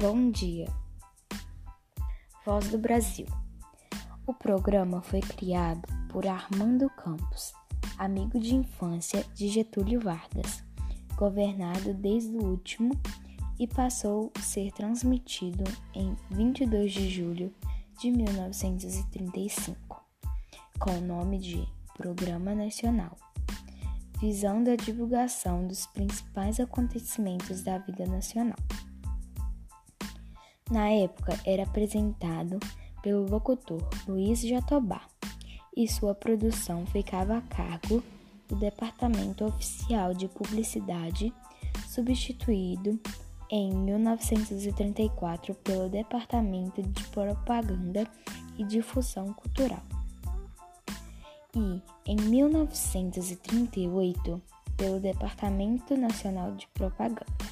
Bom dia. Voz do Brasil. O programa foi criado por Armando Campos, amigo de infância de Getúlio Vargas, governado desde o último e passou a ser transmitido em 22 de julho de 1935, com o nome de Programa Nacional, visando a divulgação dos principais acontecimentos da vida nacional. Na época, era apresentado pelo locutor Luiz Jatobá e sua produção ficava a cargo do Departamento Oficial de Publicidade, substituído em 1934 pelo Departamento de Propaganda e Difusão Cultural. E em 1938 pelo Departamento Nacional de Propaganda.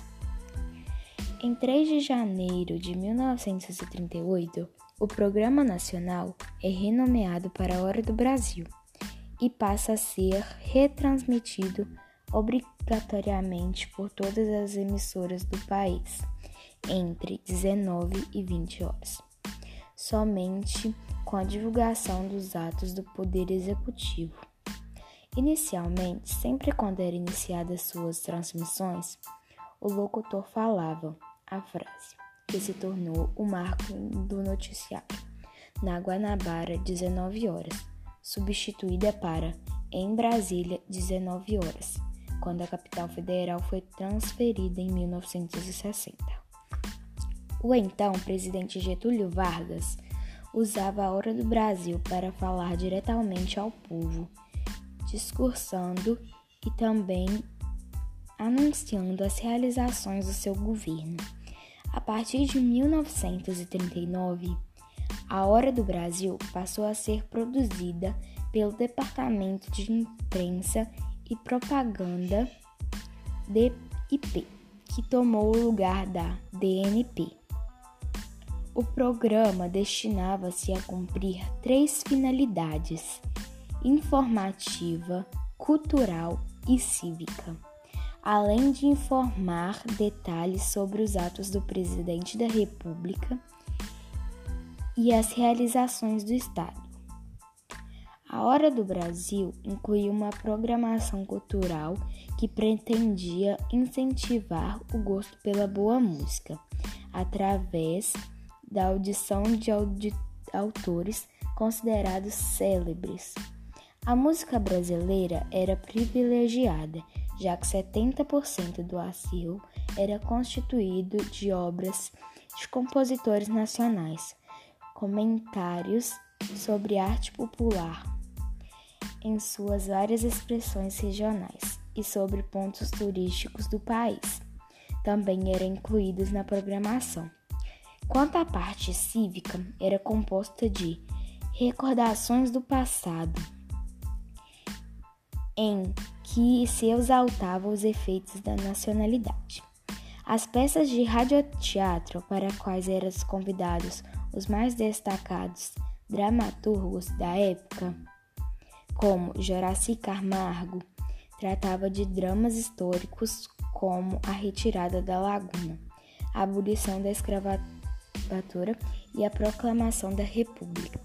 Em 3 de janeiro de 1938, o Programa Nacional é renomeado para a Hora do Brasil e passa a ser retransmitido obrigatoriamente por todas as emissoras do país entre 19 e 20 horas, somente com a divulgação dos atos do Poder Executivo. Inicialmente, sempre quando eram iniciadas suas transmissões, o locutor falava a frase, que se tornou o marco do noticiário. Na Guanabara, 19 horas, substituída para em Brasília, 19 horas, quando a capital federal foi transferida em 1960. O então presidente Getúlio Vargas usava a Hora do Brasil para falar diretamente ao povo, discursando e também anunciando as realizações do seu governo. A partir de 1939, a Hora do Brasil passou a ser produzida pelo Departamento de Imprensa e Propaganda DIP, que tomou o lugar da DNP. O programa destinava-se a cumprir três finalidades: informativa, cultural e cívica além de informar detalhes sobre os atos do presidente da República e as realizações do Estado. A Hora do Brasil incluía uma programação cultural que pretendia incentivar o gosto pela boa música, através da audição de autores considerados célebres. A música brasileira era privilegiada já que 70% do acervo era constituído de obras de compositores nacionais, comentários sobre arte popular em suas várias expressões regionais e sobre pontos turísticos do país. Também eram incluídos na programação. Quanto à parte cívica, era composta de recordações do passado, em que se exaltava os efeitos da nacionalidade. As peças de radioteatro para quais eram convidados os mais destacados dramaturgos da época, como Joraci Camargo, tratava de dramas históricos como a retirada da laguna, a abolição da escravatura e a proclamação da República.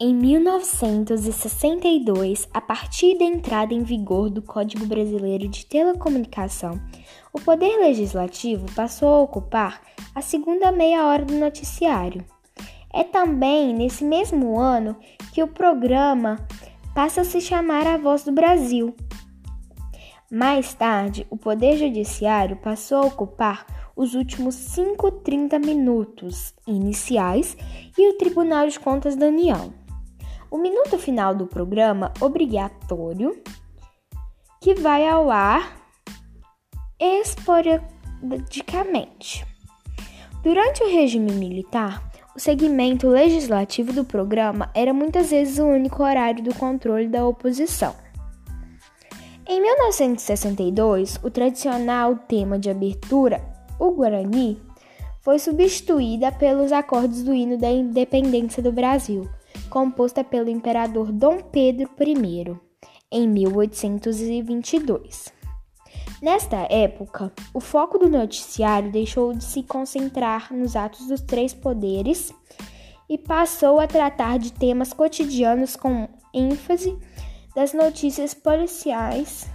Em 1962, a partir da entrada em vigor do Código Brasileiro de Telecomunicação, o Poder Legislativo passou a ocupar a segunda meia hora do noticiário. É também nesse mesmo ano que o programa passa a se chamar A Voz do Brasil. Mais tarde, o Poder Judiciário passou a ocupar os últimos 5 30 minutos iniciais e o Tribunal de Contas da União o minuto final do programa obrigatório que vai ao ar esporadicamente. Durante o regime militar, o segmento legislativo do programa era muitas vezes o único horário do controle da oposição. Em 1962, o tradicional tema de abertura, o Guarani, foi substituída pelos acordes do hino da independência do Brasil composta pelo imperador Dom Pedro I em 1822. Nesta época, o foco do noticiário deixou de se concentrar nos atos dos três poderes e passou a tratar de temas cotidianos com ênfase das notícias policiais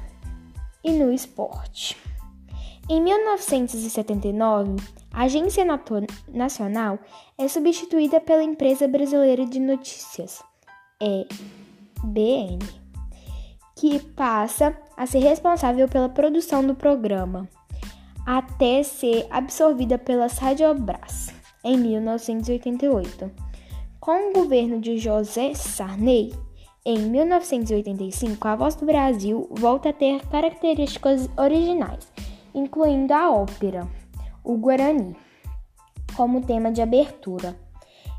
e no esporte. Em 1979, a Agência Nacional é substituída pela Empresa Brasileira de Notícias, EBN, que passa a ser responsável pela produção do programa, até ser absorvida pelas Radiobras em 1988. Com o governo de José Sarney, em 1985, a Voz do Brasil volta a ter características originais incluindo a ópera, o Guarani, como tema de abertura.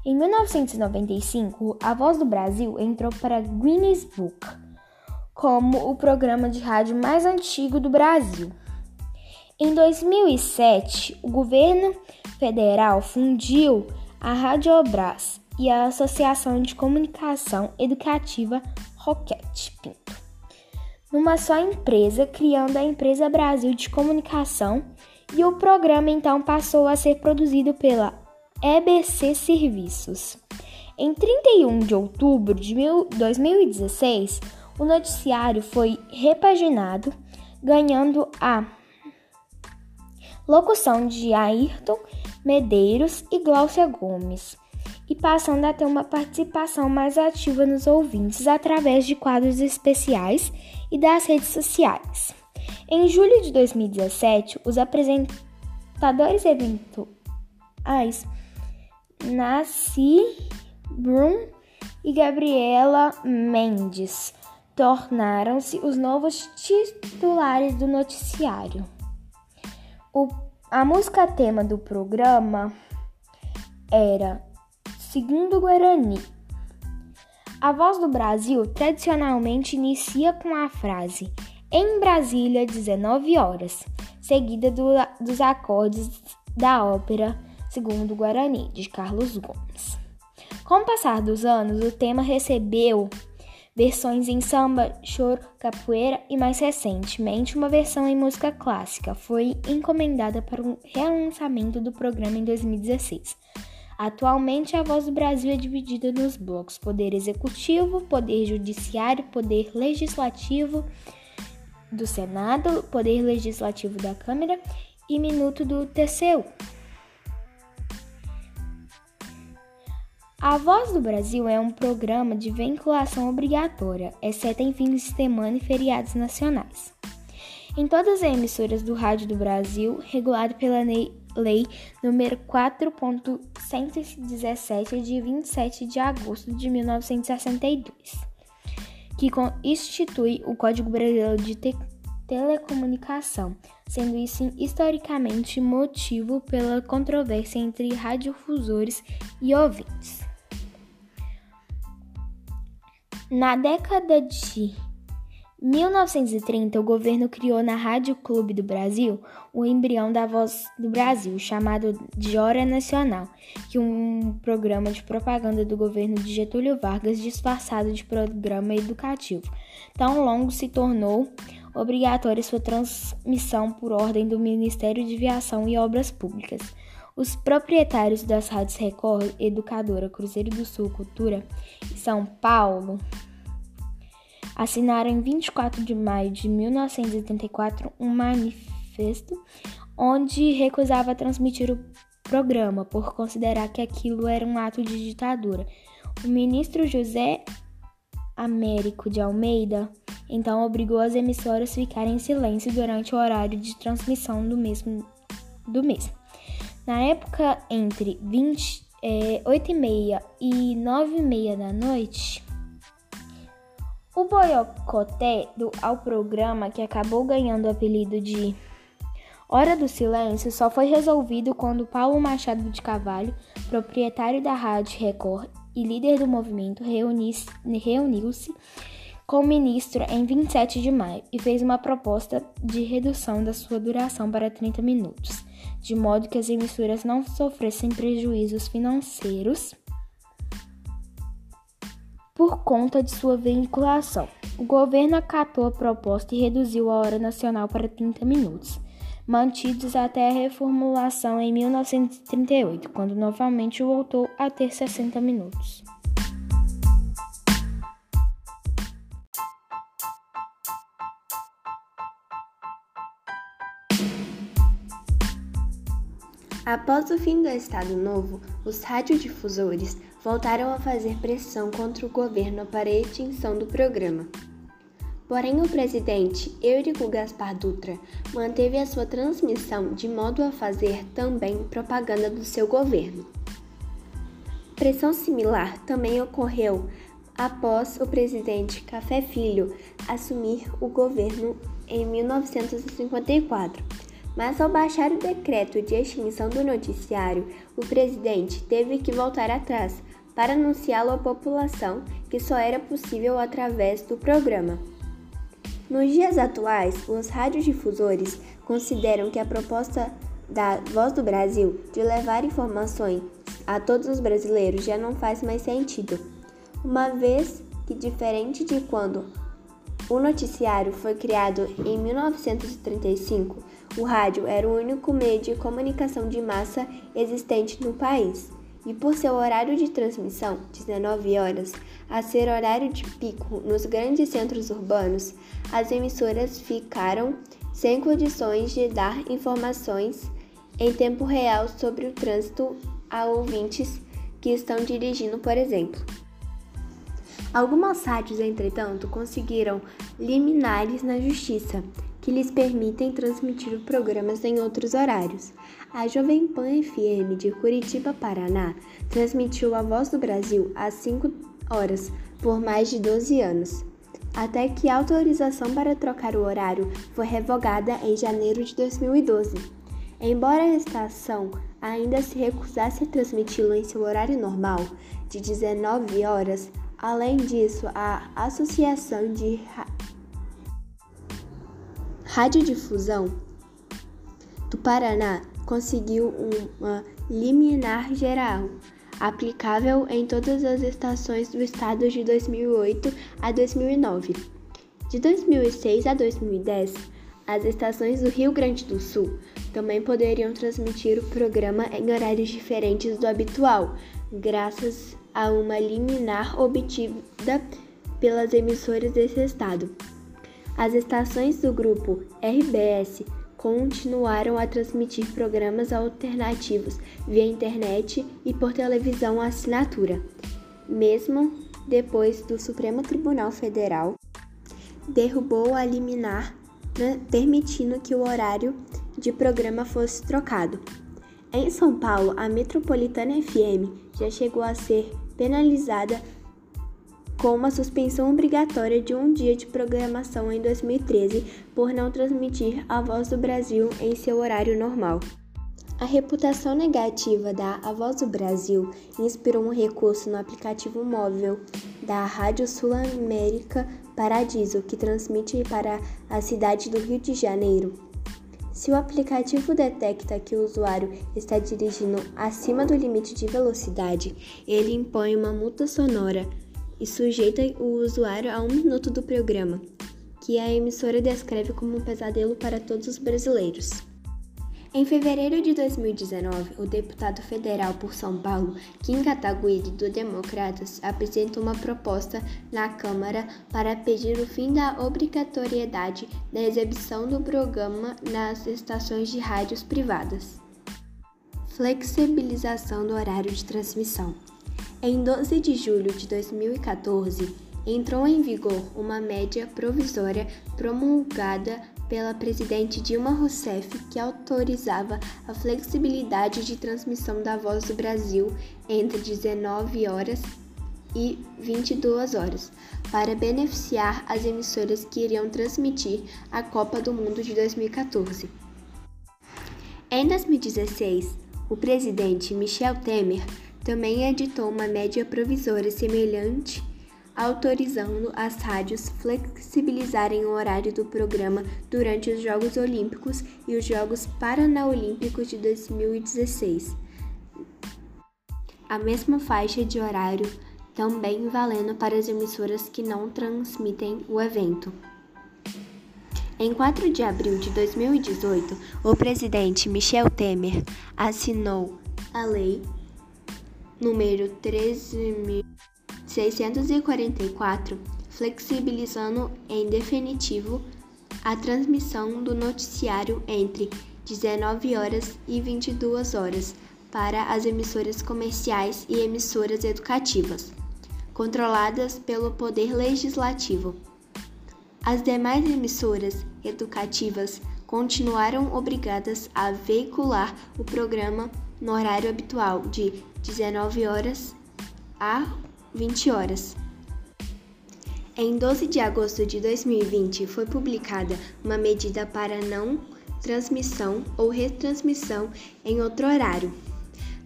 Em 1995, A Voz do Brasil entrou para Guinness Book como o programa de rádio mais antigo do Brasil. Em 2007, o governo federal fundiu a Radiobras e a Associação de Comunicação Educativa Roquete Pinto numa só empresa, criando a Empresa Brasil de Comunicação, e o programa então passou a ser produzido pela EBC Serviços. Em 31 de outubro de 2016, o noticiário foi repaginado, ganhando a locução de Ayrton Medeiros e Glaucia Gomes, e passando a ter uma participação mais ativa nos ouvintes através de quadros especiais e das redes sociais. Em julho de 2017, os apresentadores eventuais Nasci Brum e Gabriela Mendes tornaram-se os novos titulares do noticiário. O, a música tema do programa era Segundo Guarani, a voz do Brasil tradicionalmente inicia com a frase em Brasília, 19 horas, seguida do, dos acordes da ópera Segundo Guarani, de Carlos Gomes. Com o passar dos anos, o tema recebeu versões em samba, choro, capoeira e, mais recentemente, uma versão em música clássica. Foi encomendada para um relançamento do programa em 2016. Atualmente, a voz do Brasil é dividida nos blocos: Poder Executivo, Poder Judiciário, Poder Legislativo do Senado, Poder Legislativo da Câmara e Minuto do TCU. A Voz do Brasil é um programa de vinculação obrigatória, exceto em fins de semana e feriados nacionais. Em todas as emissoras do Rádio do Brasil, regulado pela Lei número 4.117 de 27 de agosto de 1962, que institui o Código Brasileiro de Te Telecomunicação, sendo isso historicamente motivo pela controvérsia entre radiodifusores e ouvintes. Na década de 1930, o governo criou na Rádio Clube do Brasil o embrião da Voz do Brasil, chamado de Hora Nacional, que é um programa de propaganda do governo de Getúlio Vargas disfarçado de programa educativo. Tão longo se tornou obrigatória sua transmissão por ordem do Ministério de Viação e Obras Públicas. Os proprietários das rádios Record, Educadora, Cruzeiro do Sul, Cultura e São Paulo assinaram em 24 de maio de 1984 um manifesto onde recusava transmitir o programa por considerar que aquilo era um ato de ditadura. O ministro José Américo de Almeida então obrigou as emissoras a ficarem em silêncio durante o horário de transmissão do mesmo do mês. Na época entre 20, é, 8 e meia e 9 e meia da noite, o boicote ao programa, que acabou ganhando o apelido de Hora do Silêncio, só foi resolvido quando Paulo Machado de Carvalho, proprietário da Rádio Record e líder do movimento, reuniu-se com o ministro em 27 de maio e fez uma proposta de redução da sua duração para 30 minutos, de modo que as emissoras não sofressem prejuízos financeiros por conta de sua vinculação. O governo acatou a proposta e reduziu a hora nacional para 30 minutos, mantidos até a reformulação em 1938, quando novamente voltou a ter 60 minutos. Após o fim do Estado Novo, os radiodifusores voltaram a fazer pressão contra o governo para a extinção do programa. Porém, o presidente Eurico Gaspar Dutra manteve a sua transmissão de modo a fazer também propaganda do seu governo. Pressão similar também ocorreu após o presidente Café Filho assumir o governo em 1954 mas ao baixar o decreto de extinção do noticiário, o presidente teve que voltar atrás para anunciá-lo à população que só era possível através do programa. Nos dias atuais, os radiodifusores consideram que a proposta da Voz do Brasil de levar informações a todos os brasileiros já não faz mais sentido, uma vez que, diferente de quando o noticiário foi criado em 1935, o rádio era o único meio de comunicação de massa existente no país. E por seu horário de transmissão, 19 horas, a ser horário de pico nos grandes centros urbanos, as emissoras ficaram sem condições de dar informações em tempo real sobre o trânsito a ouvintes que estão dirigindo, por exemplo. Algumas rádios, entretanto, conseguiram liminares na justiça que lhes permitem transmitir programas em outros horários. A Jovem Pan FM de Curitiba, Paraná, transmitiu A Voz do Brasil às 5 horas por mais de 12 anos, até que a autorização para trocar o horário foi revogada em janeiro de 2012. Embora a estação ainda se recusasse a transmiti-lo em seu horário normal, de 19 horas, além disso, a Associação de Radiodifusão do Paraná conseguiu uma liminar geral aplicável em todas as estações do estado de 2008 a 2009. De 2006 a 2010, as estações do Rio Grande do Sul também poderiam transmitir o programa em horários diferentes do habitual, graças a uma liminar obtida pelas emissoras desse estado. As estações do grupo RBS continuaram a transmitir programas alternativos via internet e por televisão assinatura, mesmo depois do Supremo Tribunal Federal derrubou a liminar, permitindo que o horário de programa fosse trocado. Em São Paulo, a Metropolitana FM já chegou a ser penalizada com uma suspensão obrigatória de um dia de programação em 2013 por não transmitir a Voz do Brasil em seu horário normal. A reputação negativa da A Voz do Brasil inspirou um recurso no aplicativo móvel da Rádio Sul-América Paradiso, que transmite para a cidade do Rio de Janeiro. Se o aplicativo detecta que o usuário está dirigindo acima do limite de velocidade, ele impõe uma multa sonora e sujeita o usuário a um minuto do programa, que a emissora descreve como um pesadelo para todos os brasileiros. Em fevereiro de 2019, o deputado federal por São Paulo, Kim Kataguiri, do Democratas, apresentou uma proposta na Câmara para pedir o fim da obrigatoriedade da exibição do programa nas estações de rádios privadas. Flexibilização do horário de transmissão. Em 12 de julho de 2014, entrou em vigor uma média provisória promulgada pela presidente Dilma Rousseff que autorizava a flexibilidade de transmissão da Voz do Brasil entre 19 horas e 22 horas, para beneficiar as emissoras que iriam transmitir a Copa do Mundo de 2014. Em 2016, o presidente Michel Temer também editou uma média provisória semelhante, autorizando as rádios flexibilizarem o horário do programa durante os Jogos Olímpicos e os Jogos Paranaolímpicos de 2016. A mesma faixa de horário também valendo para as emissoras que não transmitem o evento. Em 4 de abril de 2018, o presidente Michel Temer assinou a Lei número 13.644, flexibilizando em definitivo a transmissão do noticiário entre 19 horas e 22 horas para as emissoras comerciais e emissoras educativas, controladas pelo Poder Legislativo. As demais emissoras educativas continuaram obrigadas a veicular o programa no horário habitual de 19 horas a 20 horas. Em 12 de agosto de 2020 foi publicada uma medida para não transmissão ou retransmissão em outro horário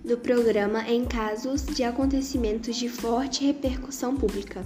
do programa em casos de acontecimentos de forte repercussão pública.